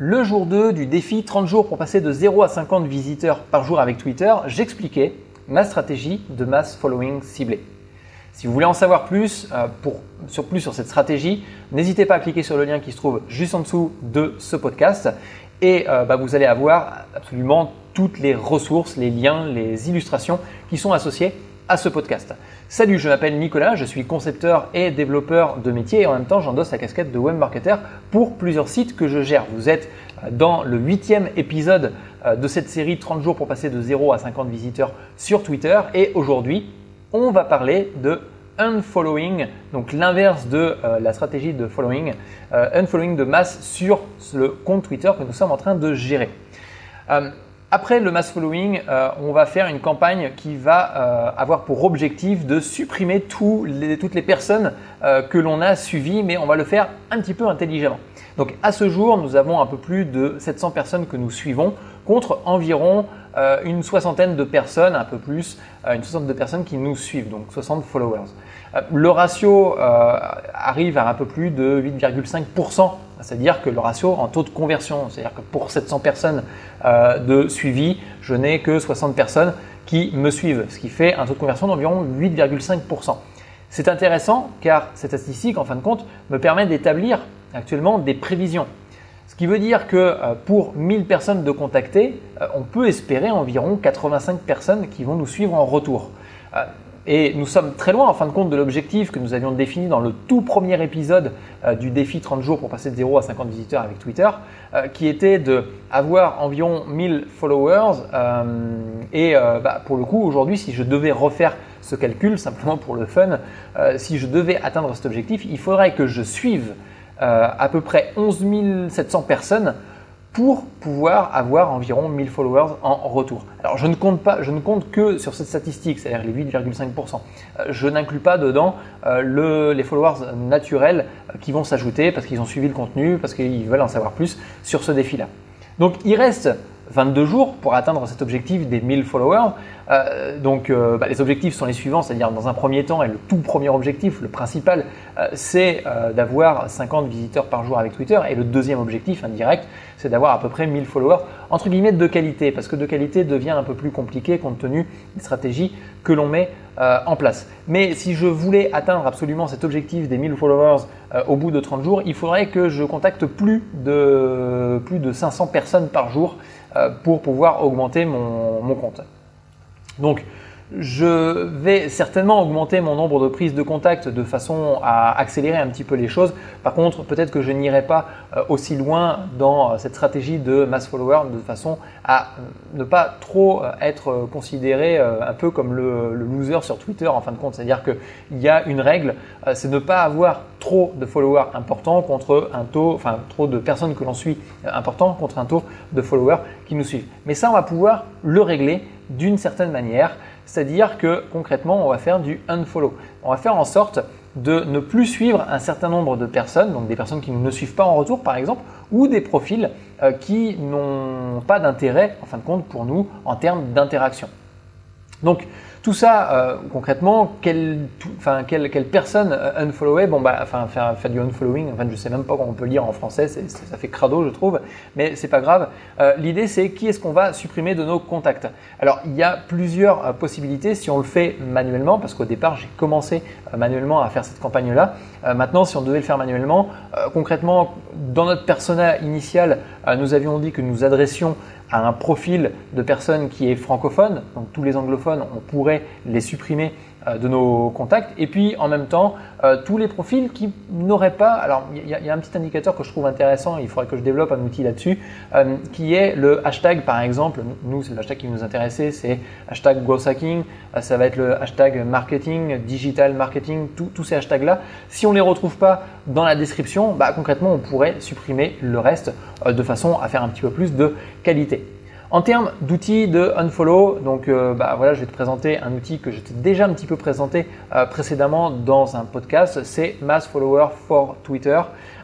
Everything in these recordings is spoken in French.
Le jour 2 du défi 30 jours pour passer de 0 à 50 visiteurs par jour avec Twitter, j'expliquais ma stratégie de mass following ciblé. Si vous voulez en savoir plus, euh, plus sur cette stratégie, n'hésitez pas à cliquer sur le lien qui se trouve juste en dessous de ce podcast et euh, bah, vous allez avoir absolument toutes les ressources, les liens, les illustrations qui sont associées ce podcast. Salut, je m'appelle Nicolas, je suis concepteur et développeur de métier et en même temps j'endosse la casquette de web marketer pour plusieurs sites que je gère. Vous êtes euh, dans le huitième épisode euh, de cette série 30 jours pour passer de 0 à 50 visiteurs sur Twitter et aujourd'hui on va parler de unfollowing, donc l'inverse de euh, la stratégie de following, unfollowing de masse sur le compte Twitter que nous sommes en train de gérer. Après le mass following, euh, on va faire une campagne qui va euh, avoir pour objectif de supprimer toutes les personnes euh, que l'on a suivies, mais on va le faire un petit peu intelligemment. Donc à ce jour, nous avons un peu plus de 700 personnes que nous suivons contre environ une soixantaine de personnes, un peu plus, une soixantaine de personnes qui nous suivent, donc 60 followers. le ratio arrive à un peu plus de 8,5% c'est-à-dire que le ratio en taux de conversion, c'est-à-dire que pour 700 personnes euh, de suivi, je n'ai que 60 personnes qui me suivent, ce qui fait un taux de conversion d'environ 8,5%. C'est intéressant car cette statistique, en fin de compte, me permet d'établir actuellement des prévisions. Ce qui veut dire que euh, pour 1000 personnes de contacter, euh, on peut espérer environ 85 personnes qui vont nous suivre en retour. Et nous sommes très loin en fin de compte de l'objectif que nous avions défini dans le tout premier épisode euh, du défi 30 jours pour passer de 0 à 50 visiteurs avec Twitter, euh, qui était de avoir environ 1000 followers. Euh, et bah, pour le coup, aujourd'hui, si je devais refaire ce calcul, simplement pour le fun, si je devais atteindre cet objectif, il faudrait que je suive à peu près 11 700 personnes pour pouvoir avoir environ 1000 followers en retour. Alors je ne compte pas, je ne compte que sur cette statistique, c'est-à-dire les 8,5%. Euh, je n'inclus pas dedans euh, les followers naturels euh, qui vont s'ajouter parce qu'ils ont suivi le contenu, parce qu'ils veulent en savoir plus sur ce défi-là. Donc il reste 22 jours pour atteindre cet objectif des 1000 followers. Euh, donc euh, bah, les objectifs sont les suivants, c'est-à-dire dans un premier temps, et le tout premier objectif, le principal, euh, c'est d'avoir 50 visiteurs par jour avec Twitter. Et le deuxième objectif indirect, c'est d'avoir à peu près 1000 followers, entre guillemets de qualité, parce que de qualité devient un peu plus compliqué compte tenu des stratégies que l'on met en place. Mais si je voulais atteindre absolument cet objectif des 1000 followers au bout de 30 jours, il faudrait que je contacte plus de, plus de 500 personnes par jour euh, pour pouvoir augmenter mon, mon compte. Donc, je vais certainement augmenter mon nombre de prises de contact de façon à accélérer un petit peu les choses. Par contre, peut-être que je n'irai pas euh, aussi loin dans euh, cette stratégie de mass follower de façon à euh, ne pas trop être considéré un peu comme le, loser sur Twitter en fin de compte. C'est-à-dire qu'il y a une règle, c'est ne pas avoir trop de followers importants contre un taux, enfin trop de personnes que l'on suit important contre un taux de followers qui nous suivent. Mais ça, on va pouvoir le régler d'une certaine manière. C'est-à-dire que concrètement, on va faire du unfollow. On va faire en sorte de ne plus suivre un certain nombre de personnes, donc des personnes qui ne suivent pas en retour par exemple, ou des profils euh, qui n'ont pas d'intérêt en fin de compte pour nous en termes d'interaction. Donc tout ça, euh, concrètement, quelle, personne euh, unfollower Bon, bah, enfin, faire, du unfollowing, enfin, je sais même pas comment on peut lire en français, ça fait crado, je trouve, mais c'est pas grave. Euh, L'idée, c'est qui est-ce qu'on va supprimer de nos contacts? Alors, il y a plusieurs possibilités si on le fait manuellement, parce qu'au départ, j'ai commencé manuellement à faire cette campagne-là. maintenant, si on devait le faire manuellement, concrètement, dans notre persona initial, nous avions dit que nous adressions à un profil de personnes qui est francophone, donc tous les anglophones, on pourrait les supprimer de nos contacts. Et puis en même temps, euh, tous les profils qui n'auraient pas. Alors il y, a un petit indicateur que je trouve intéressant, il faudrait que je développe un outil là-dessus, euh, qui est le hashtag par exemple. Nous, c'est le hashtag qui nous intéressait, c'est hashtag growth hacking, ça va être le hashtag marketing, digital marketing, tous ces hashtags-là. Si on ne les retrouve pas dans la description, bah, concrètement, on pourrait supprimer le reste de façon à faire un petit peu plus de qualité. En termes d'outils de unfollow, donc euh, bah, voilà, je vais te présenter un outil que je t'ai déjà un petit peu présenté euh, précédemment dans un podcast, c'est Mass Follower for Twitter.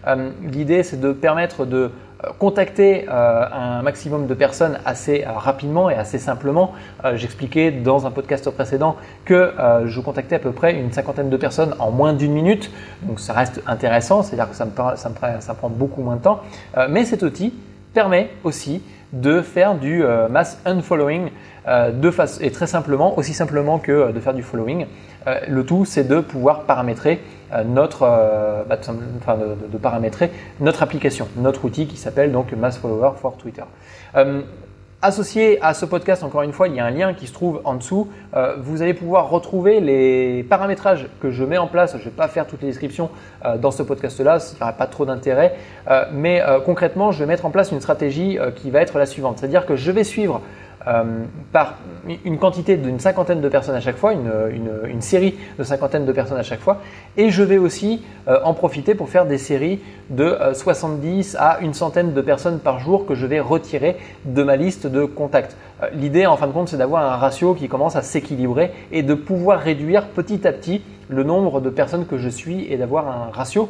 Euh, l'idée, c'est de permettre de contacter un maximum de personnes assez rapidement et assez simplement. J'expliquais dans un podcast précédent que je contactais à peu près une cinquantaine de personnes en moins d'une minute, donc ça reste intéressant, c'est-à-dire que ça me, ça me, prend beaucoup moins de temps, mais cet outil permet aussi de faire du euh, mass unfollowing euh, de face, et très simplement, aussi simplement que euh, de faire du following. le tout, c'est de pouvoir paramétrer notre, bah, de, de, paramétrer notre application, notre outil qui s'appelle donc Mass Follower for Twitter. Associé à ce podcast, encore une fois, il y a un lien qui se trouve en dessous. Euh, vous allez pouvoir retrouver les paramétrages que je mets en place. Je ne vais pas faire toutes les descriptions euh, dans ce podcast-là, n'y aura pas trop d'intérêt. Euh, mais concrètement, je vais mettre en place une stratégie qui va être la suivante. C'est-à-dire que je vais suivre euh, par une quantité d'une cinquantaine de personnes à chaque fois, une, une, série de cinquantaine de personnes à chaque fois. Et je vais aussi euh, en profiter pour faire des séries de 70 euh, à une centaine de personnes par jour que je vais retirer de ma liste de contacts. L'idée, en fin de compte, c'est d'avoir un ratio qui commence à s'équilibrer et de pouvoir réduire petit à petit le nombre de personnes que je suis et d'avoir un ratio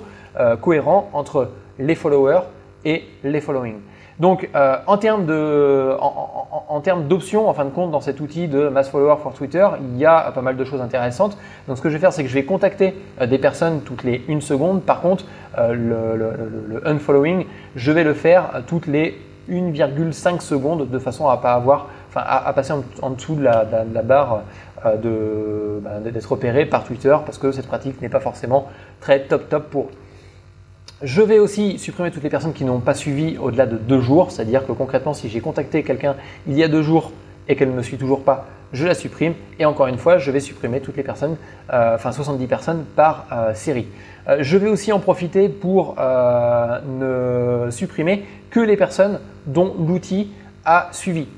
cohérent entre les followers et les following. Donc, euh, en termes de, en, termes d'options, en fin de compte, dans cet outil de Mass Follower for Twitter, il y a pas mal de choses intéressantes. Donc, ce que je vais faire, c'est que je vais contacter euh, des personnes toutes les une seconde. Par contre, euh, le, unfollowing, je vais le faire toutes les 1,5 secondes de façon à pas avoir, enfin, à, passer en, dessous de la, barre bah, d'être opéré par Twitter parce que cette pratique n'est pas forcément très top top pour je vais aussi supprimer toutes les personnes qui n'ont pas suivi au-delà de deux jours, c'est-à-dire que concrètement, si j'ai contacté quelqu'un il y a deux jours et qu'elle ne me suit toujours pas, je la supprime. Et encore une fois, je vais supprimer toutes les personnes, euh, enfin 70 personnes par euh, série. Euh, je vais aussi en profiter pour ne supprimer que les personnes dont l'outil a suivi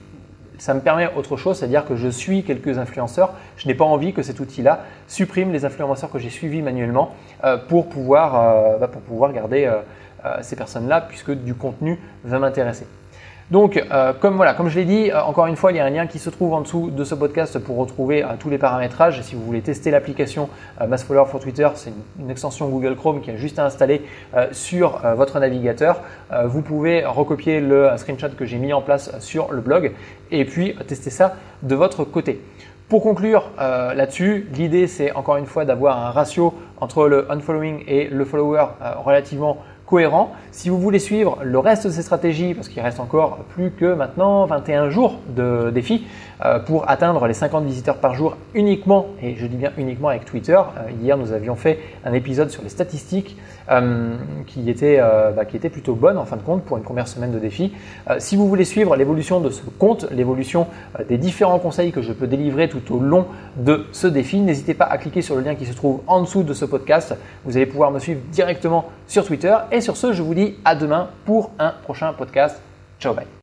ça me permet autre chose, c'est-à-dire que je suis quelques influenceurs. Je n'ai pas envie que cet outil-là supprime les influenceurs que j'ai suivis manuellement euh, pour, pouvoir, euh, bah, pour pouvoir garder euh, ces personnes-là, puisque du contenu va m'intéresser. Donc, euh, comme voilà, comme je l'ai dit, euh, encore une fois, il y a un lien qui se trouve en dessous de ce podcast pour retrouver euh, tous les paramétrages. Si vous voulez tester l'application Mass Follower for Twitter, c'est une, extension Google Chrome qui a juste à installer sur votre navigateur. vous pouvez recopier le screenshot que j'ai mis en place sur le blog et puis tester ça de votre côté. Pour conclure là-dessus, l'idée c'est encore une fois d'avoir un ratio entre le unfollowing et le follower relativement cohérent. Si vous voulez suivre le reste de ces stratégies, parce qu'il reste encore plus que maintenant 21 jours de défi euh, pour atteindre les 50 visiteurs par jour uniquement, et je dis bien uniquement avec Twitter. Euh, hier, nous avions fait un épisode sur les statistiques euh, qui, était, bah, qui était plutôt bonne en fin de compte pour une première semaine de défi. si vous voulez suivre l'évolution de ce compte, l'évolution des différents conseils que je peux délivrer tout au long de ce défi, n'hésitez pas à cliquer sur le lien qui se trouve en dessous de ce podcast. Vous allez pouvoir me suivre directement sur Twitter et sur ce, je vous dis à demain pour un prochain podcast. Ciao, bye.